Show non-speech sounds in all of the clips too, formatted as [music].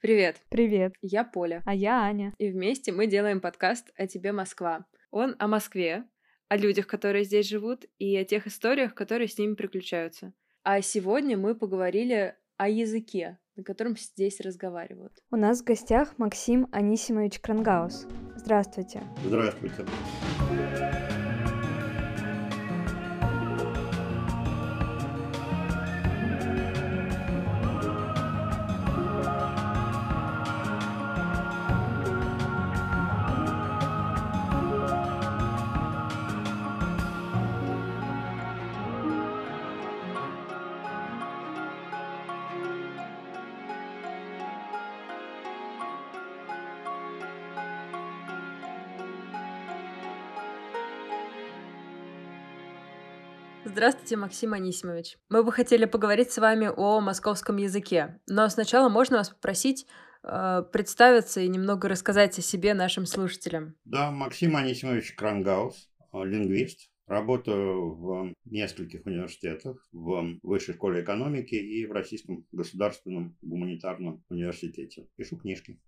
Привет. Привет. Я Поля. А я Аня. И вместе мы делаем подкаст «О тебе, Москва». Он о Москве, о людях, которые здесь живут, и о тех историях, которые с ними приключаются. А сегодня мы поговорили о языке, на котором здесь разговаривают. У нас в гостях Максим Анисимович Крангаус. Здравствуйте. Здравствуйте. Здравствуйте, Максим Анисимович. Мы бы хотели поговорить с вами о московском языке, но сначала можно вас попросить э, представиться и немного рассказать о себе нашим слушателям. Да, Максим Анисимович Крангаус, э, лингвист. Работаю в нескольких университетах, в Высшей школе экономики и в Российском государственном гуманитарном университете. Пишу книжки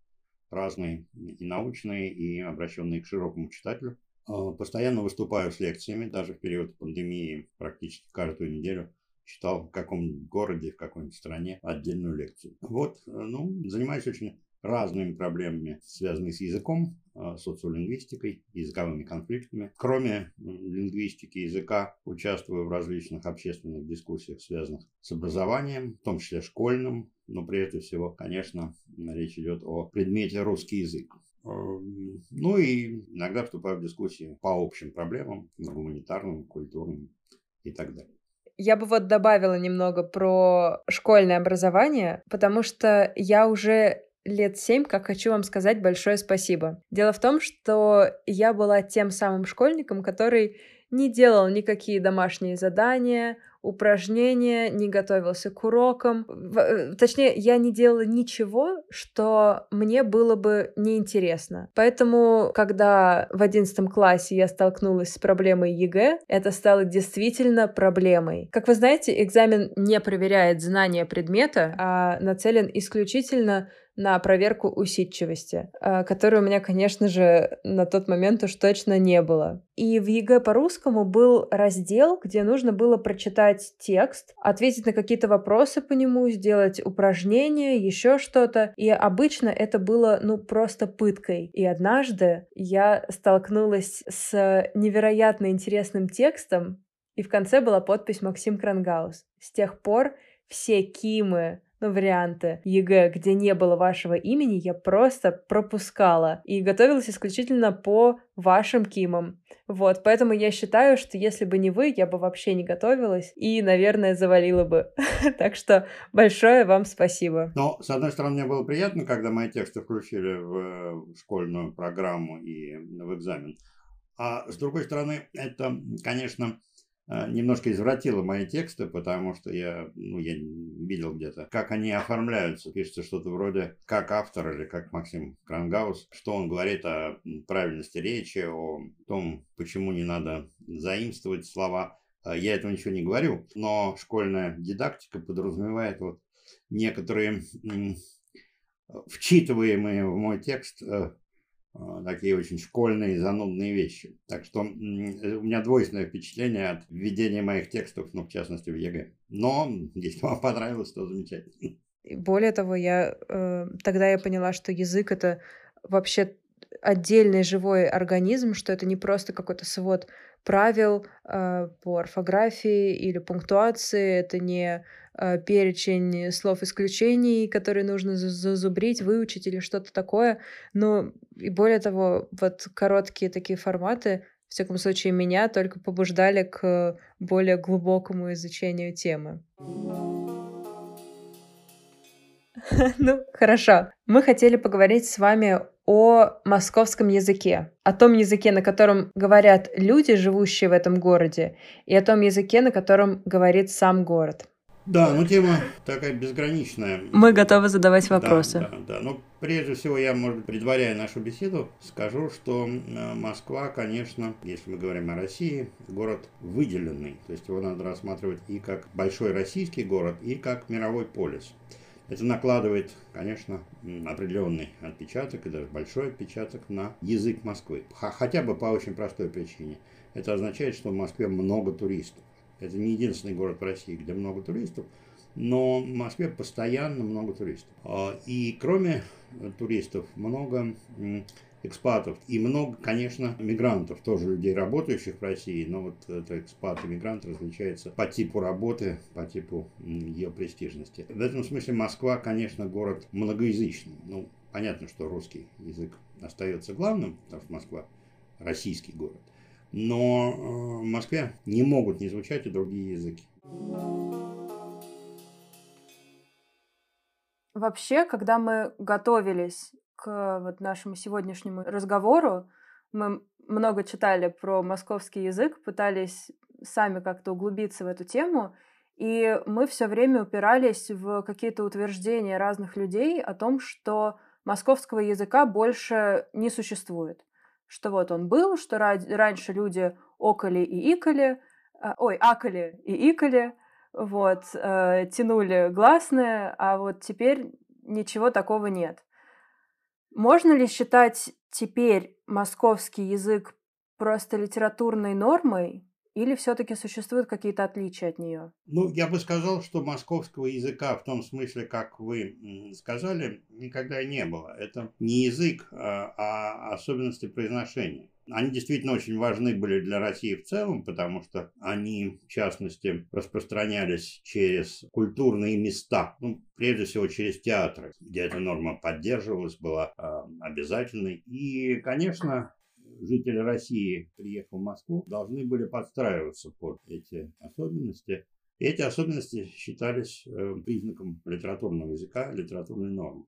разные, и научные, и обращенные к широкому читателю. А, постоянно выступаю с лекциями, даже в период пандемии практически каждую неделю читал в каком-нибудь городе, в какой-нибудь стране отдельную лекцию. Вот, э, ну, занимаюсь очень разными проблемами, связанными с языком, а, социолингвистикой, языковыми конфликтами. Кроме лингвистики языка, участвую в различных общественных дискуссиях, связанных с образованием, в том числе школьным, но прежде всего, конечно, речь идет о предмете русский язык. Эм, ну и иногда вступаю в дискуссии по общим проблемам, гуманитарным, культурным и так далее. Я бы вот добавила немного про школьное образование, потому что я уже лет семь, как хочу вам сказать большое спасибо. Дело в том, что я была тем самым школьником, который не делал никакие домашние задания, упражнения, не готовился к урокам. Э, точнее, я не делала ничего, что мне было бы неинтересно. Поэтому, когда в одиннадцатом классе я столкнулась с проблемой ЕГЭ, это стало действительно проблемой. Как вы знаете, экзамен не проверяет знания предмета, а нацелен исключительно на проверку усидчивости, э, которой у меня, конечно же, на тот момент уж точно не было. И в ЕГЭ по русскому был раздел, где нужно было прочитать текст, ответить на какие-то вопросы по нему, сделать упражнения, еще что-то. И обычно это было, ну, просто пыткой. И однажды я столкнулась с невероятно интересным текстом, и в конце была подпись Максим Кронгауз. С тех пор все КИМы, ну, варианты ЕГЭ, где не было вашего имени, я просто пропускала и готовилась исключительно по вашим КИМам. Вот, поэтому я считаю, что если бы не вы, я бы вообще не готовилась и, наверное, завалила бы. [laughs] так что большое вам спасибо. Но, с одной стороны, мне было приятно, когда мои тексты включили в школьную программу и в экзамен. А с другой стороны, это, конечно, немножко извратила мои тексты, потому что я, ну, я видел где-то, как они оформляются. Пишется что-то вроде как автор или как Максим Крангаус, что он говорит о правильности речи, о том, почему не надо заимствовать слова. А, я этого ничего не говорю, но школьная дидактика подразумевает вот некоторые вчитываемые в мой текст э, а, такие очень школьные, занудные вещи. Так что у меня двойственное впечатление от введения моих текстов, ну, в частности, в ЕГЭ. Но, если вам понравилось, то замечательно. Более того, я э, тогда я поняла, что язык это вообще отдельный живой организм, что это не просто какой-то свод правил э, по орфографии или пунктуации, это не э, перечень слов исключений, которые нужно зазубрить, выучить или что-то такое. Но и более того, вот короткие такие форматы, в всяком случае, меня только побуждали к более глубокому изучению темы. [laughs] Ну, хорошо. Мы хотели поговорить с вами о московском языке, о том языке, на котором говорят люди, живущие в этом городе, и о том языке, на котором говорит сам город. Да, ну тема такая безграничная. Мы готовы задавать вопросы. Да, да, да. Ну, прежде всего, я, может быть, предваряя нашу беседу, скажу, что э, Москва, конечно, если мы говорим о России, город выделенный. То есть его надо рассматривать и как большой российский город, и как мировой полис. Это накладывает, конечно, определенный отпечаток и даже большой отпечаток на язык Москвы. Хотя бы по очень простой причине. Это означает, что в Москве много туристов. Это не единственный город в России, где много туристов, но в Москве постоянно много туристов. А, и кроме туристов много экспатов. И много, конечно, мигрантов, тоже людей, работающих в России, но вот это экспат и мигрант различается по типу работы, по типу ее престижности. В этом смысле Москва, конечно, город многоязычный. Ну, понятно, что русский язык остается главным, потому что Москва российский город. Но э, в Москве не могут не звучать и другие языки. Вообще, когда мы готовились к вот нашему сегодняшнему разговору, мы много читали про московский язык, пытались сами как-то углубиться в эту тему, и мы все время упирались в какие-то утверждения разных людей о том, что московского языка больше не существует. Что вот он был, что раньше люди окали и икали, а, ой, акали и икали, вот, э, тянули гласные, а вот теперь ничего такого нет. Можно ли считать теперь московский язык просто литературной нормой, или все-таки существуют какие-то отличия от нее? Ну, я бы сказал, что московского языка в том смысле, как вы сказали, никогда не было. Это не язык, а, а особенности произношения. Они действительно очень важны были для России в целом, потому что они, в частности, распространялись через культурные места, ну, прежде всего через театры, где эта норма поддерживалась, была э, обязательной. И, конечно, жители России, приехав в Москву, должны были подстраиваться под эти особенности. И эти особенности считались э, признаком литературного языка, литературной нормы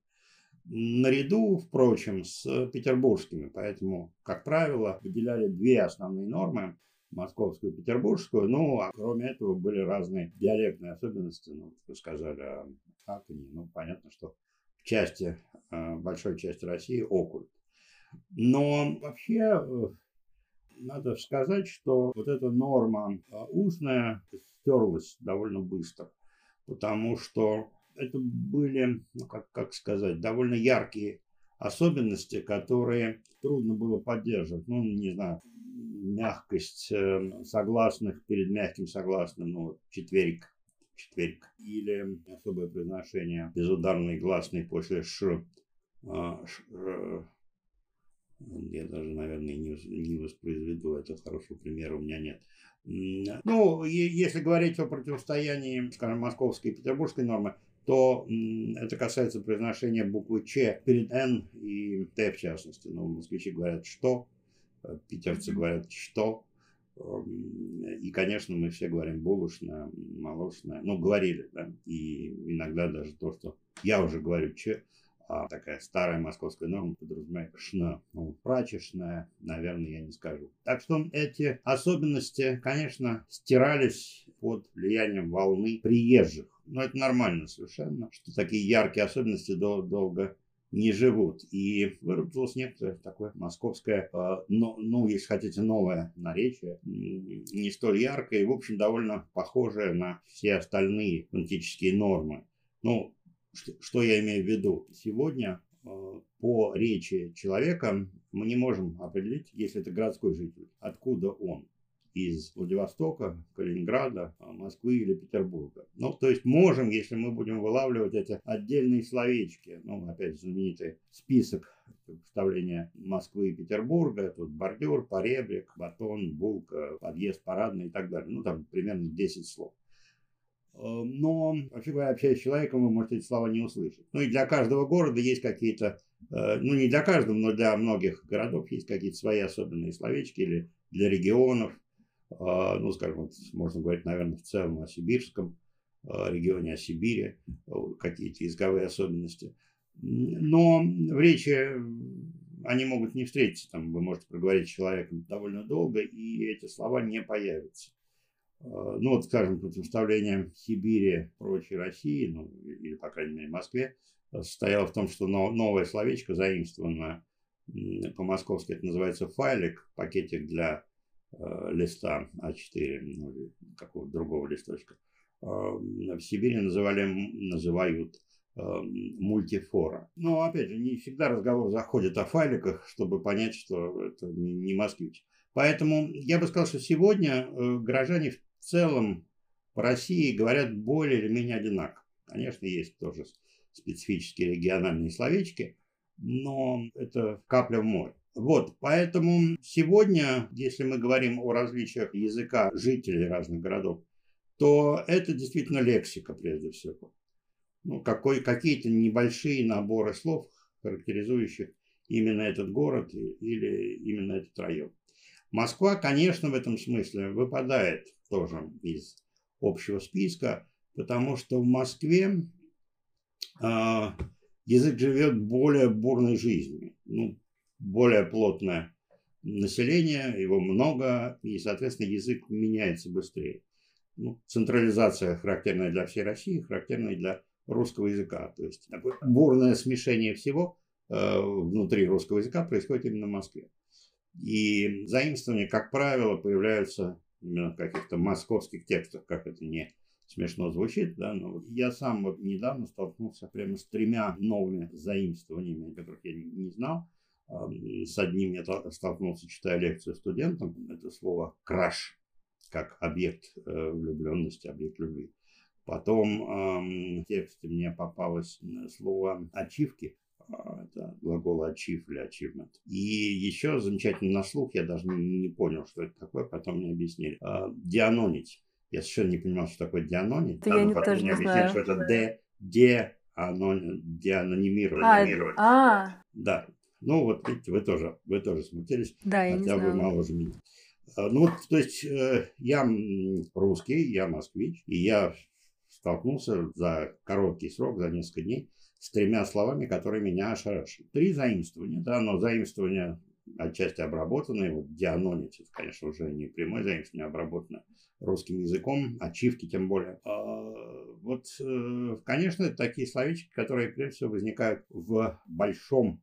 наряду, впрочем, с петербургскими. Поэтому, как правило, выделяли две основные нормы московскую петербургскую. Ну, а кроме этого были разные диалектные особенности. Ну, вы сказали как они. Ну, понятно, что в части, э, большой части России окульть. Но вообще э, надо сказать, что вот эта норма э, устная стерлась довольно быстро, потому что это были, ну, как, как сказать, довольно яркие особенности, которые трудно было поддерживать. Ну, не знаю, мягкость э, согласных перед мягким согласным, ну, четверик, четверик. Или особое произношение безударный гласный после ш. А, ш э, я даже, наверное, не, не воспроизведу, это хорошего примера у меня нет. Ну, если говорить о противостоянии, скажем, московской и петербургской нормы, то это касается произношения буквы Ч перед Н и Т в частности. Ну, москвичи говорят «что», э, питерцы говорят «что». Эм, и, конечно, мы все говорим булочная, молочная. Ну, говорили, да. И иногда даже то, что я уже говорю «ч», а такая старая московская норма подразумевает шна. Ну, прачечная, наверное, я не скажу. Так что эти особенности, конечно, стирались под влиянием волны приезжих. Но это нормально совершенно, что такие яркие особенности дол- долго не живут. И выработалось некоторое такое московское, э, ну, ну, если хотите, новое наречие, не столь яркое и, в общем, довольно похожее на все остальные фонетические нормы. Ну, что, что я имею в виду? Сегодня э, по речи человека мы не можем определить, если это городской житель, откуда он из Владивостока, Калининграда, Москвы или Петербурга. Ну, то есть можем, если мы будем вылавливать эти отдельные словечки, ну, опять знаменитый список вставления Москвы и Петербурга, тут бордюр, поребрик, батон, булка, подъезд парадный и так далее. Ну, там примерно 10 слов. Э, но, вообще говоря, общаясь с человеком, вы можете эти слова не услышать. Ну и для каждого города есть какие-то, э, ну не для каждого, но для многих городов есть какие-то свои особенные словечки или для регионов. А, ну, скажем, можно говорить, наверное, в целом о сибирском а, регионе, о Сибири, какие-то языковые особенности. Но в речи они могут не встретиться, там вы можете проговорить с человеком довольно долго, и эти слова не появятся. А, ну, вот, скажем, противоставление Сибири прочей России, ну, или, по крайней мере, Москве, состояло в том, что новое словечко заимствованное по-московски это называется файлик, пакетик для листа А4, ну, какого-то другого листочка. Э, в Сибири называли, называют мультифора. Но, опять же, не всегда разговор заходит о файликах, чтобы понять, что это не москвич. Поэтому я бы сказал, что сегодня э, горожане в целом по России говорят более или менее одинаково. Конечно, есть тоже специфические региональные словечки, но это капля в море. Вот, поэтому сегодня, если мы говорим о различиях языка жителей разных городов, то это действительно лексика прежде всего. Ну, какой, какие-то небольшие наборы слов, характеризующих именно этот город или именно этот район. Москва, конечно, в этом смысле выпадает тоже из общего списка, потому что в Москве э, язык живет более бурной жизнью, ну, более плотное население, его много, и, соответственно, язык меняется быстрее. Ну, централизация характерная для всей России, характерная для русского языка. То есть такое бурное смешение всего э, внутри русского языка происходит именно в Москве. И заимствования, как правило, появляются именно в каких-то московских текстах, как это не смешно звучит, да, но я сам вот недавно столкнулся прямо с тремя новыми заимствованиями, которых я не знал. С одним я столкнулся, читая лекцию студентам, это слово «краш», как объект э, влюбленности, объект любви. Потом в тексте мне попалось слово «ачивки», а, это глагол achieve или achievement. И еще замечательно на слух, я даже не, понял, что это такое, потом мне объяснили. А, дианонить. Я совершенно не понимал, что такое дианонить. Это я не тоже не знаю. что это де, де, деанонимировать. А, а. Да. Ну вот, видите, вы тоже, вы тоже смутились. Да, я хотя не вы моложе меня. А, ну вот, то есть, э, я русский, я москвич, и я столкнулся за короткий срок, за несколько дней, с тремя словами, которые меня ошарашили. Три заимствования, да, но заимствования отчасти обработанные. Вот дианонить, это, конечно, уже не прямое заимствование, а обработанное русским языком, ачивки тем более. А, вот, э, конечно, это такие словечки, которые, прежде всего, возникают в большом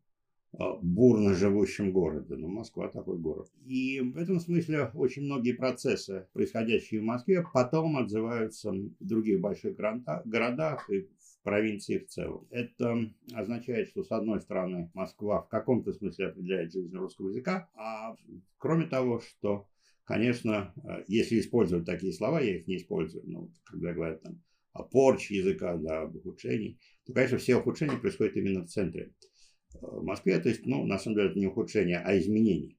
бурно живущем городе. Но Москва такой город. И в этом смысле очень многие процессы, происходящие в Москве, потом отзываются в других больших городах и в провинции в целом. Это означает, что с одной стороны Москва в каком-то смысле определяет жизнь русского языка, а кроме того, что, конечно, если использовать такие слова, я их не использую, но когда говорят там о порче языка, да, об ухудшении, то, конечно, все ухудшения происходят именно в центре в Москве. То есть, ну, на самом деле, это не ухудшение, а изменение.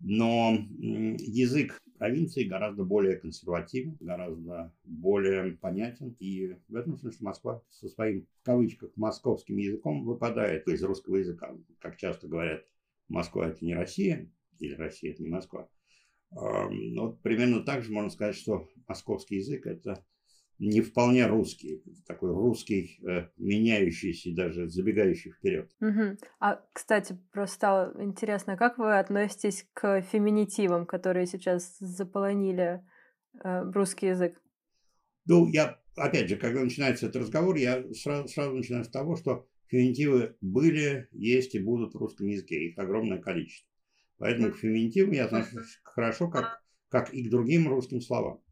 Но язык провинции гораздо более консервативен, гораздо более понятен. И в этом смысле Москва со своим, в кавычках, московским языком выпадает из русского языка. Как часто говорят, Москва это не Россия, или Россия это не Москва. Вот примерно так же можно сказать, что московский язык это не вполне русский, такой русский, э, меняющийся, даже забегающий вперед. Угу. А, кстати, просто стало интересно, как вы относитесь к феминитивам, которые сейчас заполонили э, русский язык? Ну, я, опять же, когда начинается этот разговор, я сразу, сразу начинаю с того, что феминитивы были, есть и будут в русском языке, их огромное количество. Поэтому к феминитивам я отношусь хорошо, как, как и к другим русским словам.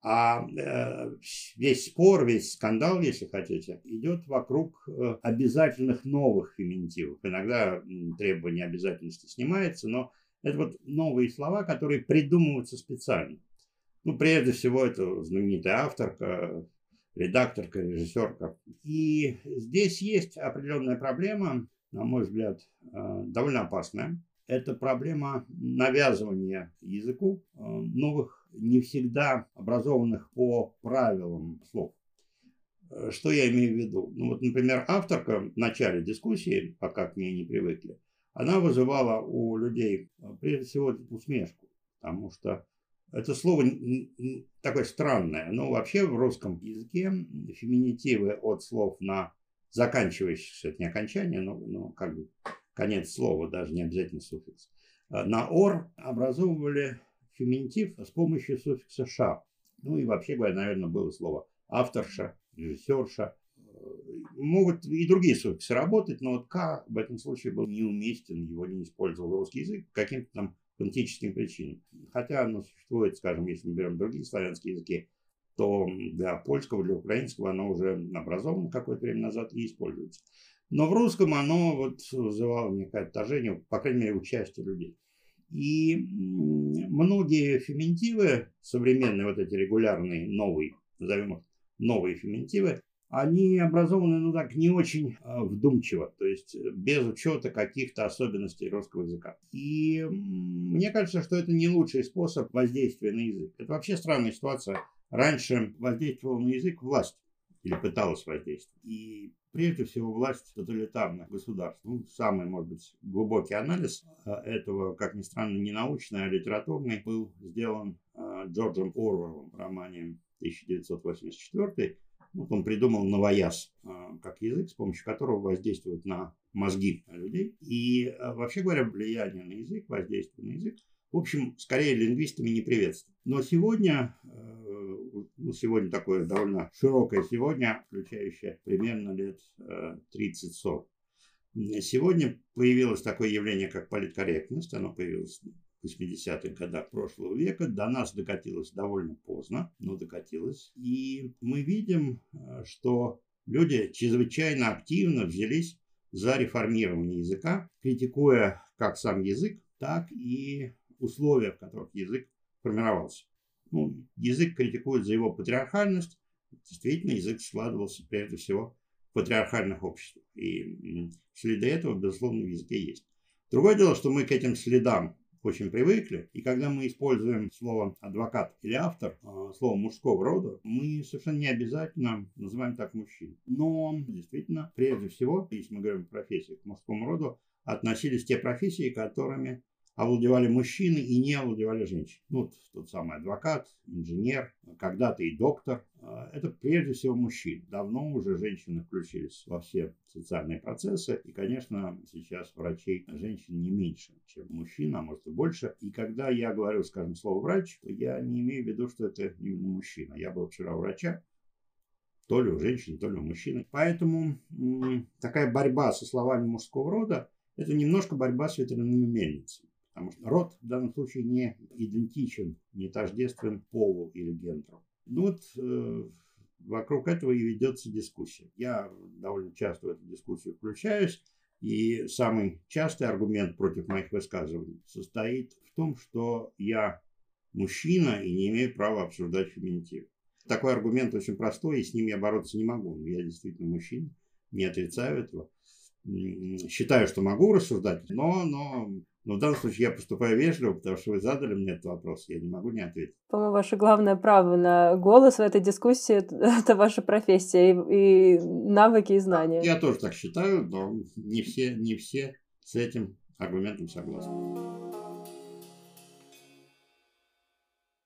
А э, весь спор, весь скандал, если хотите, идет вокруг э, обязательных новых феминитивов. Иногда требование обязательности снимается, но это вот новые слова, которые придумываются специально. Ну, прежде всего, это знаменитая авторка, редакторка, режиссерка. И здесь есть определенная проблема, на мой взгляд, э, довольно опасная. Это проблема навязывания языку новых не всегда образованных по правилам слов. Э, что я имею в виду? Ну вот, например, авторка в начале дискуссии, пока к ней не привыкли, она вызывала у людей э, прежде всего усмешку, потому что это слово такое странное. Но вообще в русском языке феминитивы от слов на заканчивающихся, это не окончание, но, но как бы конец слова, даже не обязательно суффикс, э, на «ор» образовывали феминитив с помощью суффикса «ша». Ну и вообще говоря, наверное, было слово авторша, режиссерша. Могут и другие суффиксы работать, но вот «к» в этом случае был неуместен, его не использовал русский язык по каким-то там фонетическим причинам. Хотя оно существует, скажем, если мы берем другие славянские языки, то для польского, для украинского оно уже образовано какое-то время назад и используется. Но в русском оно вот вызывало некое отторжение, по крайней мере, у части людей. И многие феминитивы, современные вот эти регулярные, новые, назовем их новые феминитивы, они образованы, ну так, не очень э, вдумчиво, то есть э, без учета каких-то особенностей русского языка. И мне кажется, что это не лучший способ воздействия на язык. Это вообще странная ситуация. Раньше воздействовал на язык власть или пыталась воздействовать. И прежде всего власть тоталитарных государств. Ну, самый, может быть, глубокий анализ э, этого, как ни странно, не научный, а литературный, был сделан Джорджем Орвеллом в романе 1984 вот он придумал новояз а, как язык, с помощью которого воздействует на мозги людей. И вообще говоря, влияние на язык, воздействие на язык, в общем, скорее лингвистами не приветствует. Но сегодня, э, ну, сегодня такое довольно широкое сегодня, включающее примерно лет 30-40. Э, сегодня появилось такое явление, как политкорректность. Оно появилось 80-х годах прошлого века. До нас докатилось довольно поздно, но докатилось. И мы видим, э, что люди чрезвычайно активно взялись за реформирование языка, критикуя как сам язык, так и условия, в которых язык формировался. Ну, язык критикует за его патриархальность. Действительно, язык складывался прежде всего в патриархальных обществах. И следы этого, безусловно, в языке есть. Другое дело, что мы к этим следам очень привыкли. И когда мы используем слово адвокат или автор, а, слово мужского рода, мы совершенно не обязательно называем так мужчин. Но действительно, прежде всего, если мы говорим о профессии к мужскому роду, относились те профессии, которыми овладевали мужчины и не овладевали женщины. Ну, тот самый адвокат, инженер, когда-то и доктор. А, это прежде всего мужчины. Давно уже женщины включились во все социальные процессы. И, конечно, сейчас врачей женщин не меньше, чем мужчин, а может и больше. И когда я говорю, скажем, слово врач, то я не имею в виду, что это именно мужчина. Я был вчера у врача, то ли у женщин, то ли у мужчины. Поэтому такая борьба со словами мужского рода – это немножко борьба с ветряными мельницами. Потому что род в данном случае не идентичен, не тождествен полу или гендеру. Ну вот э, вокруг этого и ведется дискуссия. Я довольно часто в эту дискуссию включаюсь. И самый частый аргумент против моих высказываний состоит в том, что я мужчина и не имею права обсуждать феминитив. Такой аргумент очень простой, и с ним я бороться не могу. Я действительно мужчина, не отрицаю этого. Считаю, что могу рассуждать, но, но но в данном случае я поступаю вежливо, потому что вы задали мне этот вопрос, я не могу не ответить. По-моему, ваше главное право на голос в этой дискуссии – [laughs] это ваша профессия и, и навыки и знания. Я тоже так считаю, но не все, не все с этим аргументом согласны.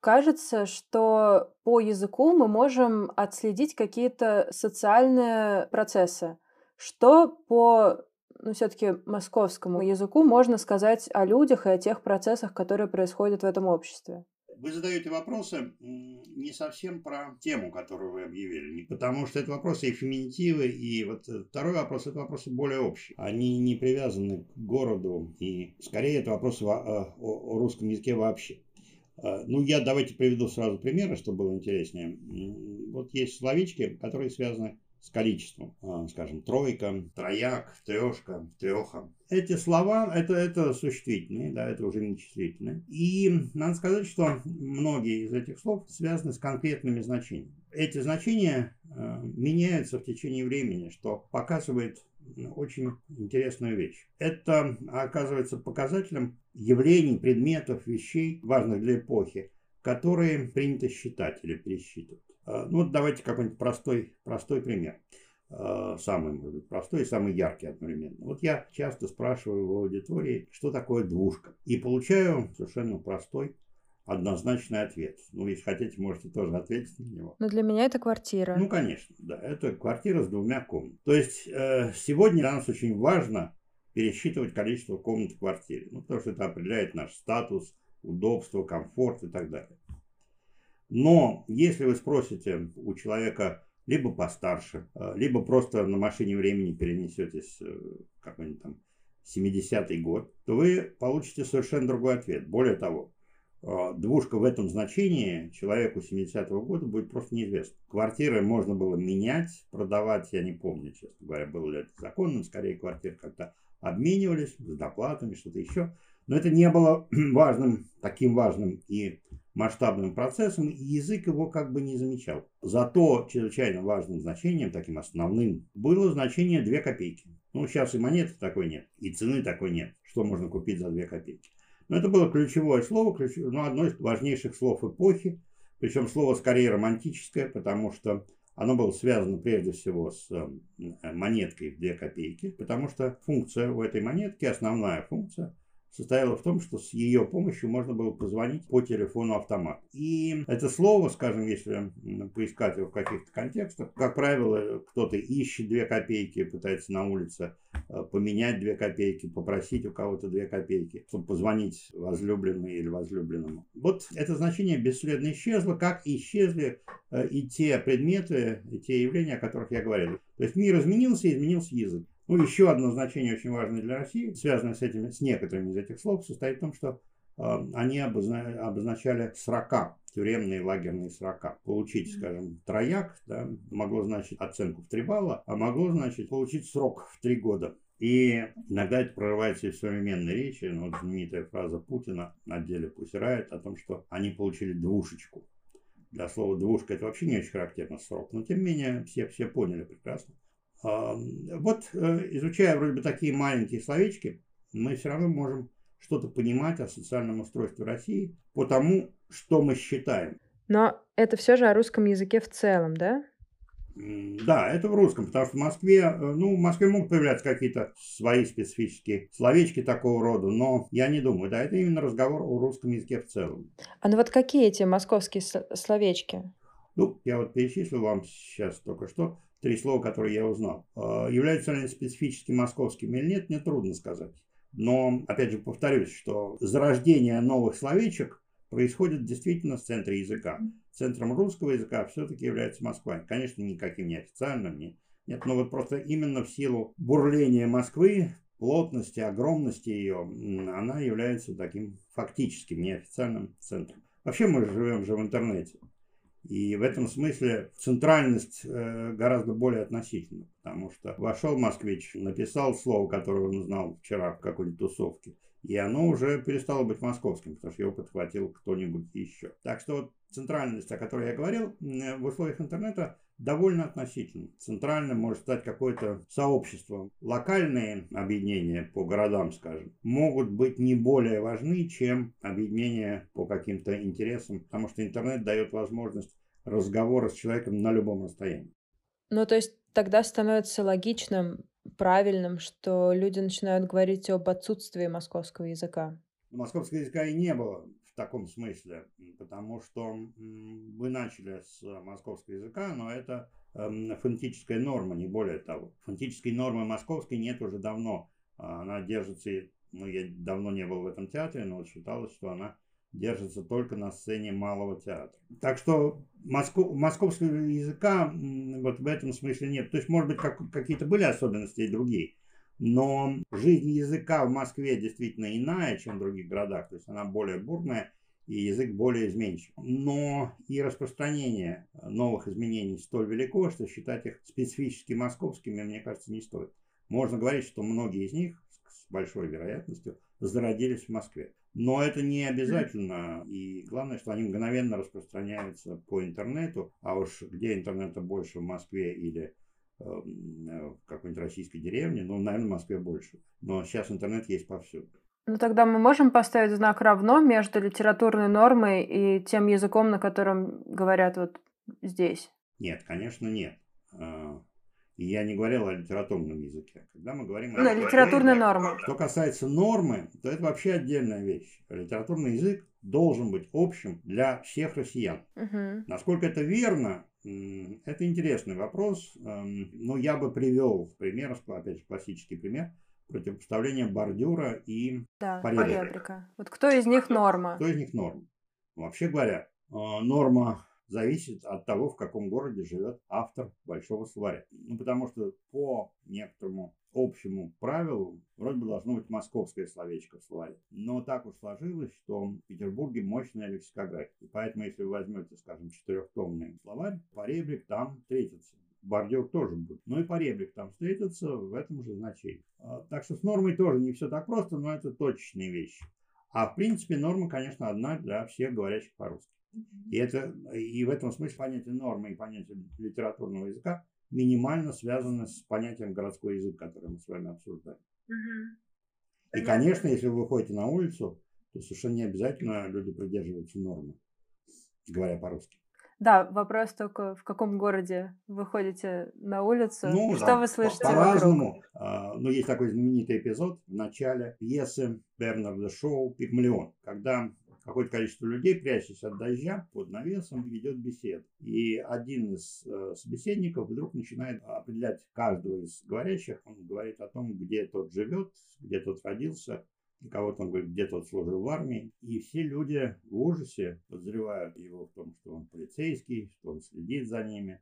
Кажется, что по языку мы можем отследить какие-то социальные процессы. Что по ну, все-таки московскому языку можно сказать о людях и о тех процессах, которые происходят в этом обществе? Вы задаете вопросы не совсем про тему, которую вы объявили, потому что это вопросы и феминитивы, и вот второй вопрос, это вопросы более общие. Они не привязаны к городу, и скорее это вопросы о, о, о русском языке вообще. А, ну, я давайте приведу сразу примеры, чтобы было интереснее. Вот есть словечки, которые связаны с количеством. А, скажем, тройка, трояк, трешка, треха. Эти слова, это, это существительные, да, это уже не числительные. И надо сказать, что многие из этих слов связаны с конкретными значениями. Эти значения э, меняются в течение времени, что показывает очень интересную вещь. Это оказывается показателем явлений, предметов, вещей, важных для эпохи, которые принято считать или пересчитывать. А, ну, вот давайте какой-нибудь простой, простой пример. А, самый, может быть, простой и самый яркий одновременно. Вот я часто спрашиваю в аудитории, что такое двушка. И получаю совершенно простой, однозначный ответ. Ну, если хотите, можете тоже ответить на него. Но для меня это квартира. Ну, конечно, да. Это квартира с двумя комнатами. То есть, э, сегодня для нас очень важно пересчитывать количество комнат в квартире. Ну, потому что это определяет наш статус, удобство, комфорт и так далее. Но если вы спросите у человека либо постарше, э, либо просто на машине времени перенесетесь э, какой-нибудь там 70-й год, то вы получите совершенно другой ответ. Более того, а, двушка в этом значении человеку 70-го года будет просто неизвестно. Квартиры можно было менять, продавать, я не помню, честно говоря, было ли это законным, скорее квартиры как-то обменивались с доплатами, что-то еще. Но это не было [clears throat] важным, таким важным и масштабным процессом, и язык его как бы не замечал. Зато чрезвычайно важным значением, таким основным, было значение 2 копейки. Ну, сейчас и монеты такой нет, и цены такой нет, что можно купить за 2 копейки. Но это было ключевое слово, ключ... ну, одно из важнейших слов эпохи, причем слово скорее романтическое, потому что оно было связано прежде всего с э, монеткой в 2 копейки, потому что функция у этой монетки, основная функция, состояла в том, что с ее помощью можно было позвонить по телефону автомат. И это слово, скажем, если поискать его в каких-то контекстах, как правило, кто-то ищет две копейки, пытается на улице э, поменять две копейки, попросить у кого-то две копейки, чтобы позвонить возлюбленной или возлюбленному. Вот это значение бесследно исчезло, как исчезли э, и те предметы, и те явления, о которых я говорил. То есть мир изменился, изменился язык. Ну, еще одно значение очень важное для России, связанное с, этими, с некоторыми из этих слов, состоит в том, что э, они обозна, обозначали срока, тюремные лагерные срока. Получить, скажем, трояк да, могло значить оценку в три балла, а могло значить получить срок в три года. И иногда это прорывается из современной речи. Ну, вот знаменитая фраза Путина на деле Пусирает о том, что они получили двушечку. Для слова двушка это вообще не очень характерно срок, но тем не менее все, все поняли прекрасно. Вот э, изучая вроде бы такие маленькие словечки, мы все равно можем что-то понимать о социальном устройстве России по тому, что мы считаем. Но это все же о русском языке в целом, да? Да, это в русском, потому что в Москве, э, ну, в Москве могут появляться какие-то свои специфические словечки такого рода, но я не думаю, да, это именно разговор о русском языке в целом. А ну вот какие эти московские словечки? Ну, я вот перечислил вам сейчас только что три слова, которые я узнал. А, являются они специфически московскими или нет, мне трудно сказать. Но, опять же, повторюсь, что зарождение новых словечек происходит действительно в центре языка. Центром русского языка все-таки является Москва. Конечно, никаким не официальным, не, нет, но вот просто именно в силу бурления Москвы, плотности, огромности ее, она является таким фактическим, неофициальным центром. Вообще мы живем же в интернете. И в этом смысле центральность э, гораздо более относительна, потому что вошел москвич, написал слово, которое он знал вчера в какой-нибудь тусовке, и оно уже перестало быть московским, потому что его подхватил кто-нибудь еще. Так что вот центральность, о которой я говорил, в условиях интернета довольно относительно. Центральным может стать какое-то сообщество. Локальные объединения по городам, скажем, могут быть не более важны, чем объединения по каким-то интересам, потому что интернет дает возможность разговора с человеком на любом расстоянии. Ну, то есть тогда становится логичным, правильным, что люди начинают говорить об отсутствии московского языка. Московского языка и не было в таком смысле, потому что вы начали с московского языка, но это эм, фонетическая норма, не более того. Фонетической нормы московской нет уже давно. Она держится, ну, я давно не был в этом театре, но считалось, что она держится только на сцене малого театра. Так что москов, московского языка вот в этом смысле нет. То есть, может быть, как, какие-то были особенности и другие. Но жизнь языка в Москве действительно иная, чем в других городах. То есть она более бурная и язык более изменчив. Но и распространение новых изменений столь велико, что считать их специфически московскими, мне кажется, не стоит. Можно говорить, что многие из них с большой вероятностью зародились в Москве. Но это не обязательно. И главное, что они мгновенно распространяются по интернету. А уж где интернета больше в Москве или в какой-нибудь российской деревне, ну, наверное, в Москве больше. Но сейчас интернет есть повсюду. Ну, тогда мы можем поставить знак равно между литературной нормой и тем языком, на котором говорят вот здесь? Нет, конечно, нет. Э, и я не говорил о литературном языке. Когда мы говорим о... Да, литературной норме. Что касается нормы, то это вообще отдельная вещь. Литературный язык должен быть общим для всех россиян. Угу. Насколько это верно, это интересный вопрос. Эм, но я бы привел пример, опять же, классический пример, противопоставления бордюра и да, поребрика. Вот кто из них норма? Кто из них норма? Вообще говоря, э, норма зависит от того, в каком городе живет автор большого словаря. Ну, потому что по некоторому общему правилу вроде бы должно быть московское словечко в словаре. Но так уж сложилось, что в Петербурге мощная лексикография. И поэтому, если вы возьмете, скажем, четырехтомный словарь, поребрик там встретится. Бордюр тоже будет. Но и поребрик там встретится в этом же значении. А, так что с нормой тоже не все так просто, но это точечные вещи. А в принципе норма, конечно, одна для всех говорящих по-русски. И, это, и в этом смысле понятие нормы и понятие литературного языка минимально связаны с понятием городской язык, который мы с вами обсуждаем. И, конечно, если вы выходите на улицу, то совершенно не обязательно люди придерживаются нормы, говоря по-русски. Да, вопрос только, в каком городе вы ходите на улицу, ну, что да, вы слышите По-разному. А, ну, есть такой знаменитый эпизод в начале пьесы Бернарда Шоу «Пигмалион», когда какое-то количество людей, прячась от дождя под навесом, ведет бесед. И один из э, собеседников вдруг начинает определять каждого из говорящих. Он говорит о том, где тот живет, где тот родился, кого-то он говорит, где тот служил в армии. И все люди в ужасе подозревают его в том, что он полицейский, что он следит за ними.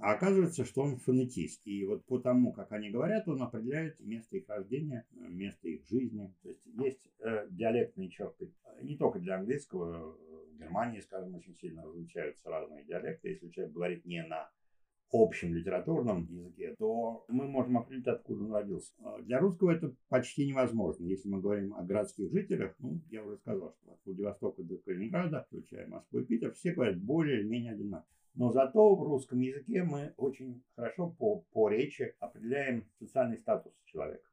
А оказывается, что он фонетист. И вот по тому, как они говорят, он определяет место их рождения, место их жизни. То есть есть э, диалектные черты. Не только для английского. В Германии, скажем, очень сильно различаются разные диалекты. Если человек говорит не на общем литературном языке, то мы можем определить, откуда он родился. А для русского это почти невозможно. Если мы говорим о городских жителях, ну, я уже сказал, что от Владивостока до Калининграда, включая Москву и Питер, все говорят более или менее одинаково. Но зато в русском языке мы очень хорошо по, по речи определяем социальный статус человека.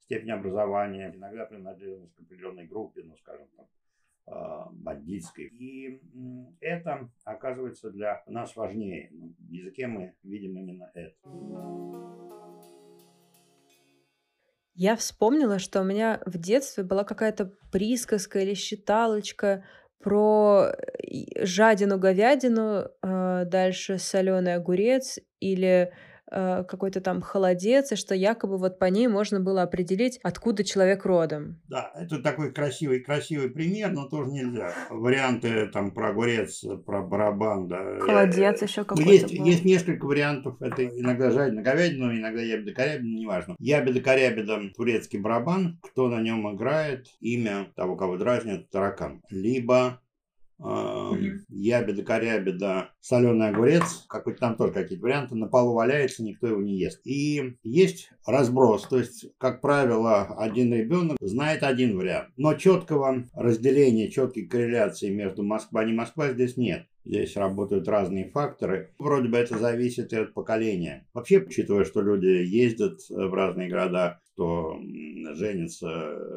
Степень образования, иногда принадлежность к определенной группе, ну, скажем, там, а, бандитской. И это оказывается для нас важнее. Ну, в языке мы видим именно это. Я вспомнила, что у меня в детстве была какая-то присказка или считалочка про жадину-говядину, э, дальше соленый огурец или э, какой-то там холодец, и что якобы вот по ней можно было определить, откуда человек родом. Да, это такой красивый, красивый пример, но тоже нельзя. Варианты там про огурец, про барабан, да. Холодец еще ну, какой-то есть, был. есть несколько вариантов. Это иногда жадина говядина, иногда ябеда корябина, неважно. Ябеда корябида турецкий барабан, кто на нем играет, имя того, кого дразнят, таракан. Либо ябеда, корябеда, соленый огурец, какой-то там тоже какие-то варианты, на полу валяется, никто его не ест. И есть разброс, то есть, как правило, один ребенок знает один вариант, но четкого разделения, четкой корреляции между Москва и не Москва здесь нет. Здесь работают разные факторы. Вроде бы это зависит и от поколения. Вообще, учитывая, что люди ездят в разные города, что женятся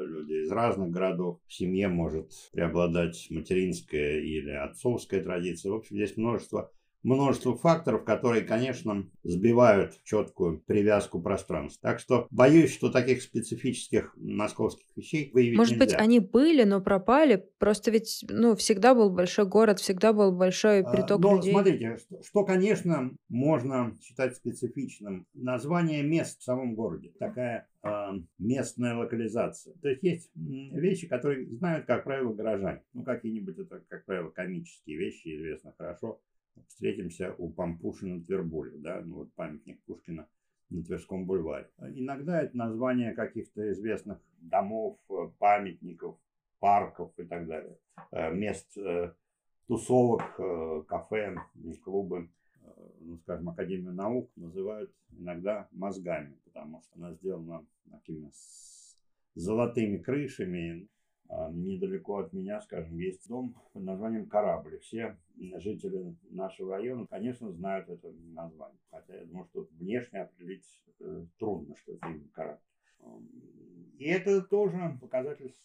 люди из разных городов, в семье может преобладать материнская или отцовская традиция. В общем, здесь множество множество факторов, которые, конечно, сбивают четкую привязку пространства. Так что боюсь, что таких специфических московских вещей выявить Может нельзя. быть, они были, но пропали. Просто ведь, ну, всегда был большой город, всегда был большой а, приток а, но, людей. Смотрите, что, что, конечно, можно считать специфичным. Название мест в самом городе. Такая а, местная локализация. То есть есть вещи, которые знают, как правило, горожане. Ну, какие-нибудь это, как правило, комические вещи, известно хорошо встретимся у Пампушина в Твербуле, да, ну вот памятник Пушкина на Тверском бульваре. Иногда это название каких-то известных домов, э, памятников, парков и так далее, э, мест э, тусовок, кафе, клубы, ну, скажем, Академию наук называют иногда мозгами, потому что она сделана такими золотыми крышами, недалеко от меня, скажем, есть дом под названием «Корабль». Все жители нашего района, конечно, знают это название. Хотя я думаю, что внешне определить э, трудно, что это именно «Корабль». И это тоже показатель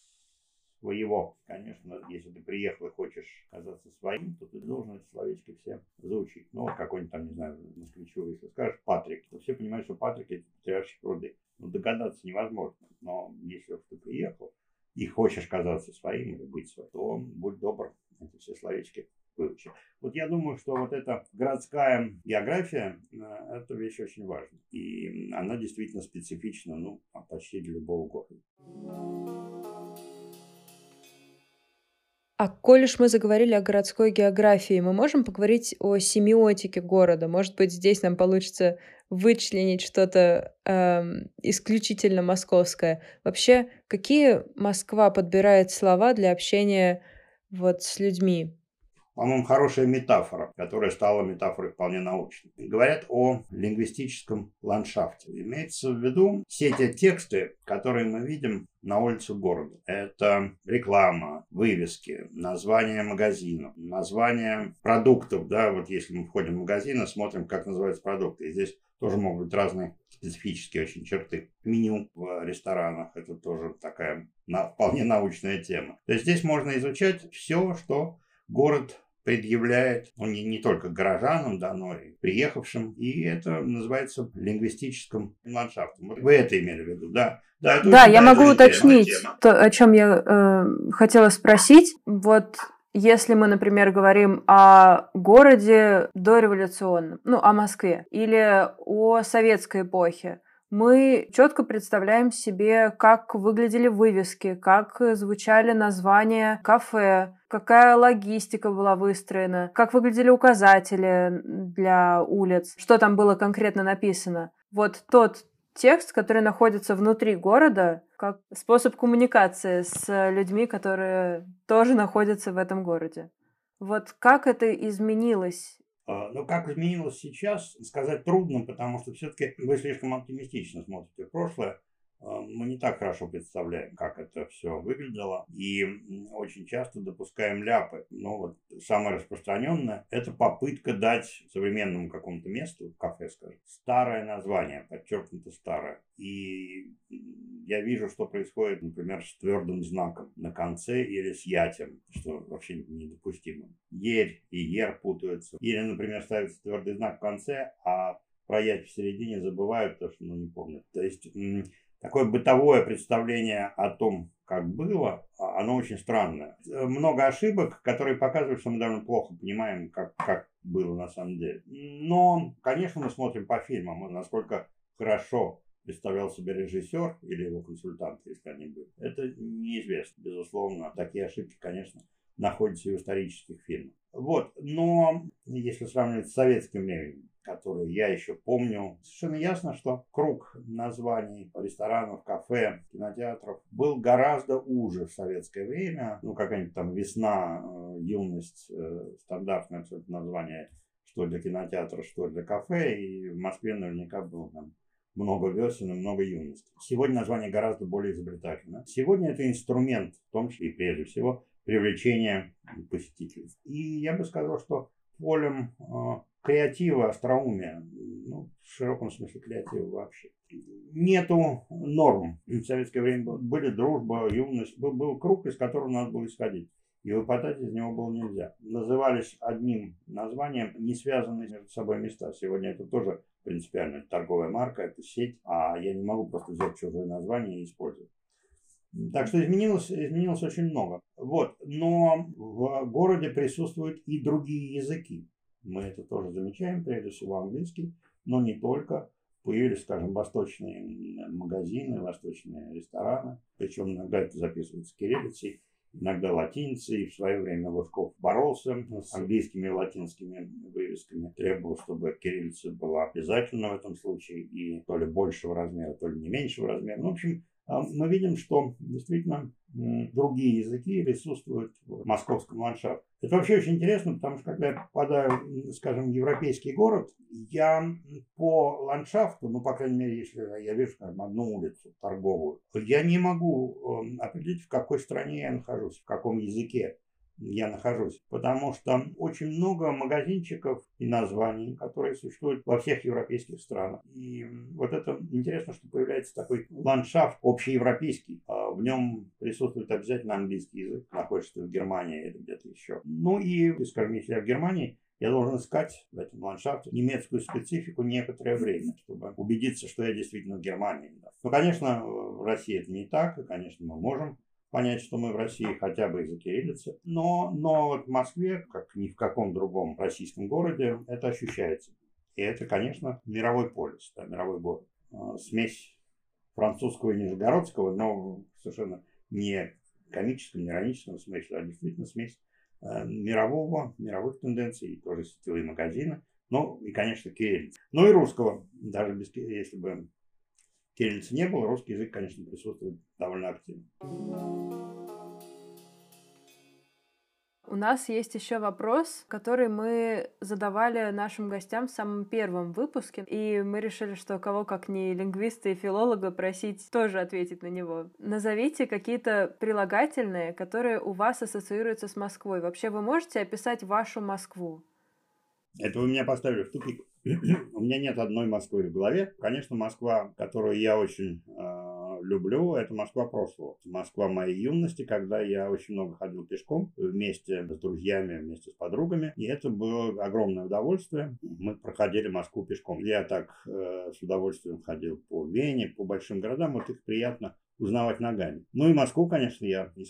своего. Конечно, если ты приехал и хочешь казаться своим, то ты должен эти словечки все заучить. Ну, вот какой-нибудь там, не знаю, москвичу, если скажешь Патрик, то все понимают, что Патрик это потерявший пруды. Ну, догадаться невозможно. Но если ты приехал, и хочешь казаться своим или быть своим, то будь добр, эти все словечки выучи. Вот я думаю, что вот эта городская география, э, это вещь очень важная. И она действительно специфична, ну, почти для любого города. А коль уж мы заговорили о городской географии, мы можем поговорить о семиотике города? Может быть, здесь нам получится вычленить что-то эм, исключительно московское. Вообще, какие Москва подбирает слова для общения вот с людьми? по-моему, хорошая метафора, которая стала метафорой вполне научной. Говорят о лингвистическом ландшафте. Имеется в виду все те тексты, которые мы видим на улице города. Это реклама, вывески, название магазинов, название продуктов. Да, вот если мы входим в магазин и смотрим, как называются продукты. И здесь тоже могут быть разные специфические очень черты. Меню в ресторанах – это тоже такая на, вполне научная тема. То есть здесь можно изучать все, что город предъявляет, ну, не, не только горожанам, да, но и приехавшим. И это называется лингвистическим ландшафтом. Вы это имели в виду, да? Да, да я могу уточнить тема. то, о чем я э, хотела спросить. Вот если мы, например, говорим о городе дореволюционном, ну, о Москве, или о советской эпохе, мы четко представляем себе, как выглядели вывески, как звучали названия кафе, какая логистика была выстроена, как выглядели указатели для улиц, что там было конкретно написано. Вот тот текст, который находится внутри города, как способ коммуникации с людьми, которые тоже находятся в этом городе. Вот как это изменилось а, но как изменилось сейчас, сказать трудно, потому что все-таки вы слишком оптимистично смотрите в прошлое. А, мы не так хорошо представляем, как это все выглядело, и очень часто допускаем ляпы. Но вот самое распространенное – это попытка дать современному какому-то месту, кафе, скажем, старое название, подчеркнуто старое. И я вижу, что происходит, например, с твердым знаком на конце или с ятем, что вообще недопустимо. Ерь и ер путаются. Или, например, ставится твердый знак в конце, а про ять в середине забывают, потому что ну, не помнят. То есть такое бытовое представление о том, как было, а, оно очень странное. Много ошибок, которые показывают, что мы довольно плохо понимаем, как, как было на самом деле. Но, конечно, мы смотрим по фильмам, насколько хорошо представлял себе режиссер или его консультант, если они были. Это неизвестно. Безусловно, такие ошибки, конечно, находятся и в исторических фильмах. Вот. Но если сравнивать с советским временем, которые я еще помню. Совершенно ясно, что круг названий ресторанов, кафе, кинотеатров был гораздо уже в советское время. Ну, какая-нибудь там весна, э, юность, э, стандартное абсолютно название, что для кинотеатра, что для кафе. И в Москве наверняка было там много весен и много юности. Сегодня название гораздо более изобретательно. Сегодня это инструмент, в том числе и прежде всего, привлечения посетителей. И я бы сказал, что полем э, креатива, остроумия, ну, в широком смысле креатива вообще. Нету норм. В советское время были дружба, юность, был, был круг, из которого надо было исходить. И выпадать из него было нельзя. Назывались одним названием, не связанные между собой места. Сегодня это тоже принципиально торговая марка, это сеть, а я не могу просто взять чужое название и использовать. Так что изменилось, изменилось очень много. Вот. Но в городе присутствуют и другие языки. Мы это тоже замечаем, прежде всего английский, но не только. Появились, скажем, восточные магазины, восточные рестораны, причем иногда это записывается кириллицей, иногда латиницей. И в свое время Лужков боролся с английскими и латинскими вывесками, требовал, чтобы кириллица была обязательна в этом случае и то ли большего размера, то ли не меньшего размера. Ну, в общем, а мы видим, что действительно другие языки присутствуют в московском ландшафте. Это вообще очень интересно, потому что когда я попадаю, скажем, в европейский город, я по ландшафту, ну, по крайней мере, если я вижу скажем, одну улицу торговую, я не могу эм, определить, в какой стране я нахожусь, в каком языке я нахожусь. Потому что очень много магазинчиков и названий, которые существуют во всех европейских странах. И вот это интересно, что появляется такой ландшафт общеевропейский. А в нем присутствует обязательно английский язык, находишься в Германии или где-то еще. Ну и, скажем, если я в Германии, я должен искать в этом ландшафте немецкую специфику некоторое время, чтобы убедиться, что я действительно в Германии. Ну, конечно, в России это не так, и, конечно, мы можем понять, что мы в России хотя бы из-за кириллицы. Но, но в Москве, как ни в каком другом российском городе, это ощущается. И это, конечно, мировой полис, да, мировой город. А, смесь французского и нижегородского, но совершенно не комическом, не ироническом смысле, а действительно смесь э, мирового, мировых тенденций, тоже сетевые магазины, ну и, конечно, кириллицы. Ну и русского, даже без, если бы кириллицы не было, русский язык, конечно, присутствует довольно активно. У нас есть еще вопрос, который мы задавали нашим гостям в самом первом выпуске, и мы решили, что кого как не лингвиста и филолога просить тоже ответить на него. Назовите какие-то прилагательные, которые у вас ассоциируются с Москвой. Вообще вы можете описать вашу Москву? Это вы меня поставили в тупик. [clears throat] У меня нет одной Москвы в голове. Конечно, Москва, которую я очень э, люблю, это Москва прошлого. Москва моей юности, когда я очень много ходил пешком вместе с друзьями, вместе с подругами. И это было огромное удовольствие. Мы проходили Москву пешком. Я так э, с удовольствием ходил по Вене, по большим городам. Вот их приятно узнавать ногами. Ну и Москву, конечно, я не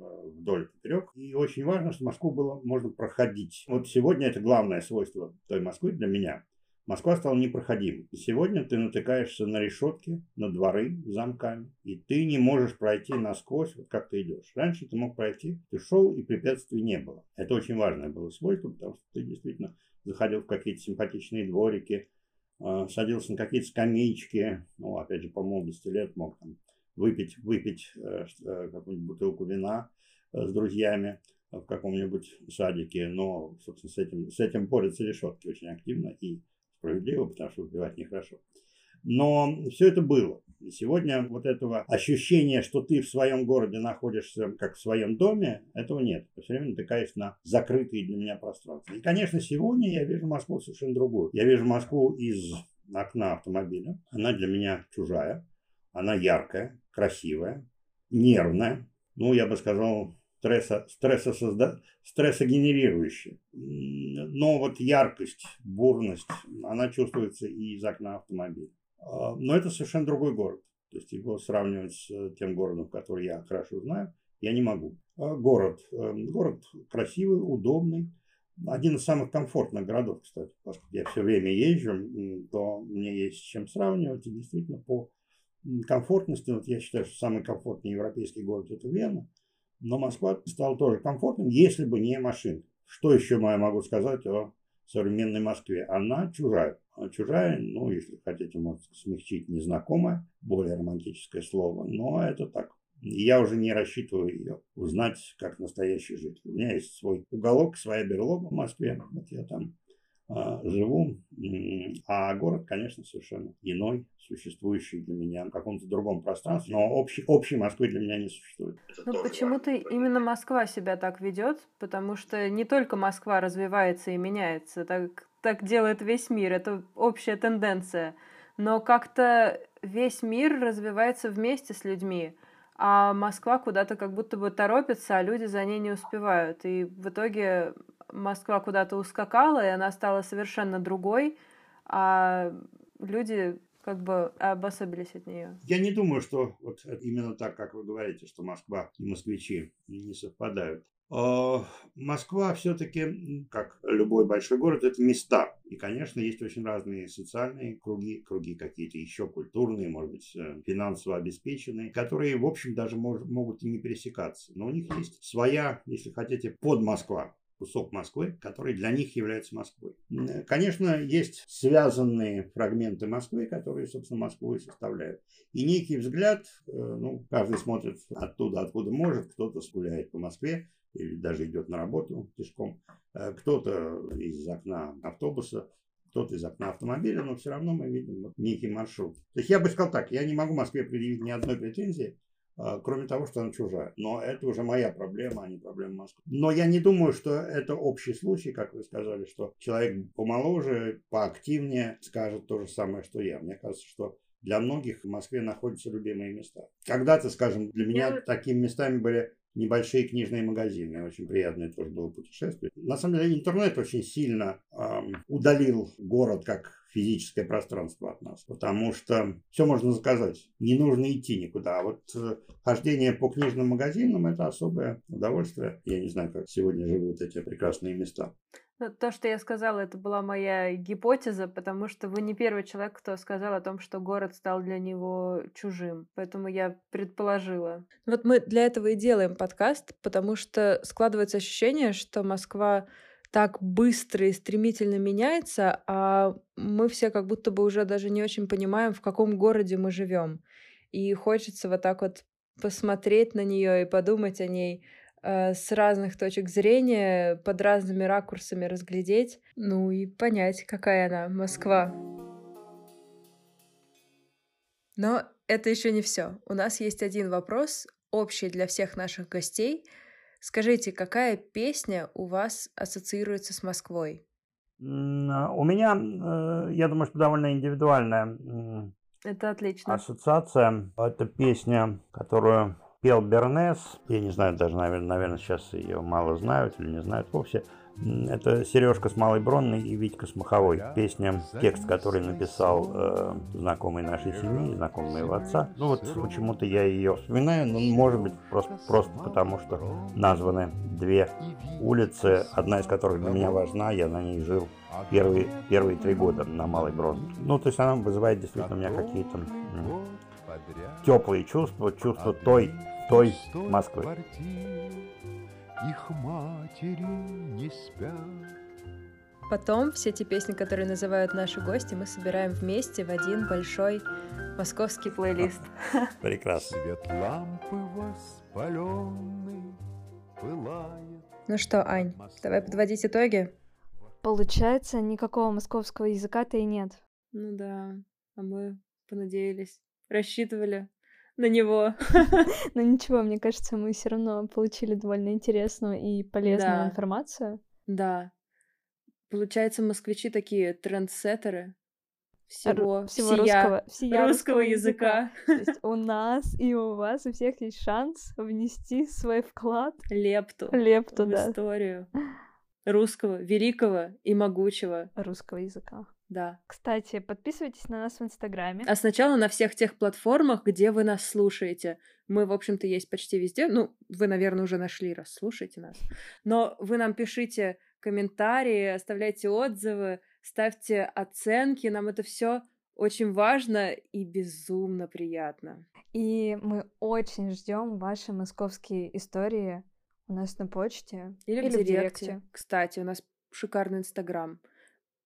э, вдоль поперек. И очень важно, что Москву было можно проходить. Вот сегодня это главное свойство той Москвы для меня. Москва стала непроходимой. И сегодня ты натыкаешься на решетки, на дворы с замками, и ты не можешь пройти насквозь, вот как ты идешь. Раньше ты мог пройти, ты шел, и препятствий не было. Это очень важное было свойство, потому что ты действительно заходил в какие-то симпатичные дворики, э, садился на какие-то скамеечки, ну, опять же, по молодости лет мог там выпить, выпить э, э, какую-нибудь бутылку вина э, с друзьями в каком-нибудь садике, но, собственно, с этим, с этим борются решетки очень активно и справедливо, потому что выпивать нехорошо. Но все это было. Сегодня вот этого ощущения, что ты в своем городе находишься как в своем доме, этого нет. Ты все время натыкаешься на закрытые для меня пространства. И, конечно, сегодня я вижу Москву совершенно другую. Я вижу Москву из окна автомобиля. Она для меня чужая. Она яркая, красивая, нервная. Ну, я бы сказал, стресса, стресса созда... стрессогенерирующая. Но вот яркость, бурность, она чувствуется и из окна автомобиля. А, но это совершенно другой город. То есть его сравнивать с тем городом, который я хорошо знаю, я не могу. А город, э, город красивый, удобный, один из самых комфортных городов, кстати, поскольку я все время езжу, то мне есть с чем сравнивать. И действительно, по комфортности, вот я считаю, что самый комфортный европейский город это Вена, но Москва стала тоже комфортным, если бы не машина. Что еще я могу сказать о современной Москве? Она чужая. Она чужая, ну, если хотите, может смягчить незнакомое, более романтическое слово, но это так. Я уже не рассчитываю ее узнать как настоящий житель. У меня есть свой уголок, своя берлога в Москве. Вот я там живу. А город, конечно, совершенно иной, существующий для меня в каком-то другом пространстве, но общей, общей Москвы для меня не существует. Ну, почему-то именно Москва себя так ведет, потому что не только Москва развивается и меняется, так, так делает весь мир, это общая тенденция. Но как-то весь мир развивается вместе с людьми, а Москва куда-то как будто бы торопится, а люди за ней не успевают. И в итоге Москва куда-то ускакала, и она стала совершенно другой, а люди как бы обособились от нее. Я не думаю, что вот именно так, как вы говорите, что Москва и москвичи не совпадают. А, Москва все-таки, как любой большой город, это места. И, конечно, есть очень разные социальные круги, круги какие-то еще культурные, может быть, э, финансово обеспеченные, которые, в общем, даже мож, могут и не пересекаться. Но у них есть своя, если хотите, под Москва кусок Москвы, который для них является Москвой. Конечно, есть связанные фрагменты Москвы, которые, собственно, Москву и составляют. И некий взгляд, э, ну, каждый смотрит оттуда, откуда может, кто-то гуляет по Москве, или даже идет на работу пешком, э, кто-то из окна автобуса, кто-то из окна автомобиля, но все равно мы видим некий маршрут. То есть я бы сказал так, я не могу Москве предъявить ни одной претензии, кроме того, что она чужая. Но это уже моя проблема, а не проблема Москвы. Но я не думаю, что это общий случай, как вы сказали, что человек помоложе, поактивнее скажет то же самое, что я. Мне кажется, что для многих в Москве находятся любимые места. Когда-то, скажем, для меня я... такими местами были небольшие книжные магазины. Очень приятное тоже было путешествие. На самом деле интернет очень сильно эм, удалил город как физическое пространство от нас, потому что все можно заказать, не нужно идти никуда. А вот э, хождение по книжным магазинам – это особое удовольствие. Я не знаю, как сегодня живут эти прекрасные места. Ну, то, что я сказала, это была моя гипотеза, потому что вы не первый человек, кто сказал о том, что город стал для него чужим. Поэтому я предположила. Вот мы для этого и делаем подкаст, потому что складывается ощущение, что Москва так быстро и стремительно меняется, а мы все как будто бы уже даже не очень понимаем, в каком городе мы живем. И хочется вот так вот посмотреть на нее и подумать о ней Э, с разных точек зрения, под разными ракурсами разглядеть, ну и понять, какая она, Москва. Но это еще не все. У нас есть один вопрос, общий для всех наших гостей. Скажите, какая песня у вас ассоциируется с Москвой? У меня, э, я думаю, что довольно индивидуальная это отлично. ассоциация. Это песня, которую пел Бернес. Я не знаю, даже, наверное, сейчас ее мало знают или не знают вовсе. Это Сережка с Малой Бронной и Витька с Маховой. Песня, текст, который написал э, знакомый нашей семьи, знакомый моего отца. Ну вот почему-то я ее вспоминаю, но может быть просто, просто потому, что названы две улицы, одна из которых для меня важна, я на ней жил первые, первые три года на Малой Бронной. Ну, то есть она вызывает действительно у меня какие-то теплые чувства, чувства той, той Москвы. Их матери не спят. Потом все те песни, которые называют наши гости, мы собираем вместе в один большой московский плейлист. [laughs] Прекрасно. Свет лампы воспаленный пылает. Ну что, Ань, давай подводить итоги. Получается, никакого московского языка-то и нет. Ну да, а мы понадеялись рассчитывали на него. [laughs] Но ничего, мне кажется, мы все равно получили довольно интересную и полезную да. информацию. Да. Получается, москвичи такие трендсеттеры всего, всего русского, всея русского языка. языка. То есть [laughs] у нас и у вас у всех есть шанс внести свой вклад. Лепту. Лепту, в да. историю русского, великого и могучего русского языка. Да. Кстати, подписывайтесь на нас в Инстаграме. А сначала на всех тех платформах, где вы нас слушаете. Мы, в общем-то, есть почти везде. Ну, вы, наверное, уже нашли, раз слушаете нас. Но вы нам пишите комментарии, оставляйте отзывы, ставьте оценки. Нам это все очень важно и безумно приятно. И мы очень ждем ваши московские истории у нас на почте или, или в, директе. в директе. Кстати, у нас шикарный Инстаграм.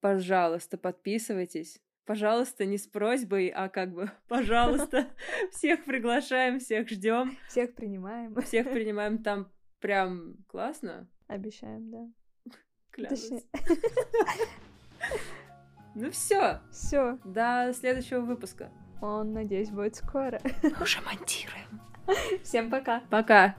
Пожалуйста, подписывайтесь. Пожалуйста, не с просьбой, а как бы, [laughs] пожалуйста, [laughs] всех приглашаем, всех ждем. Всех принимаем. Всех [laughs] принимаем там прям классно. Обещаем, да. Клянусь. Ну все. Все. До следующего выпуска. Он, надеюсь, будет скоро. Мы уже монтируем. Всем пока. Пока.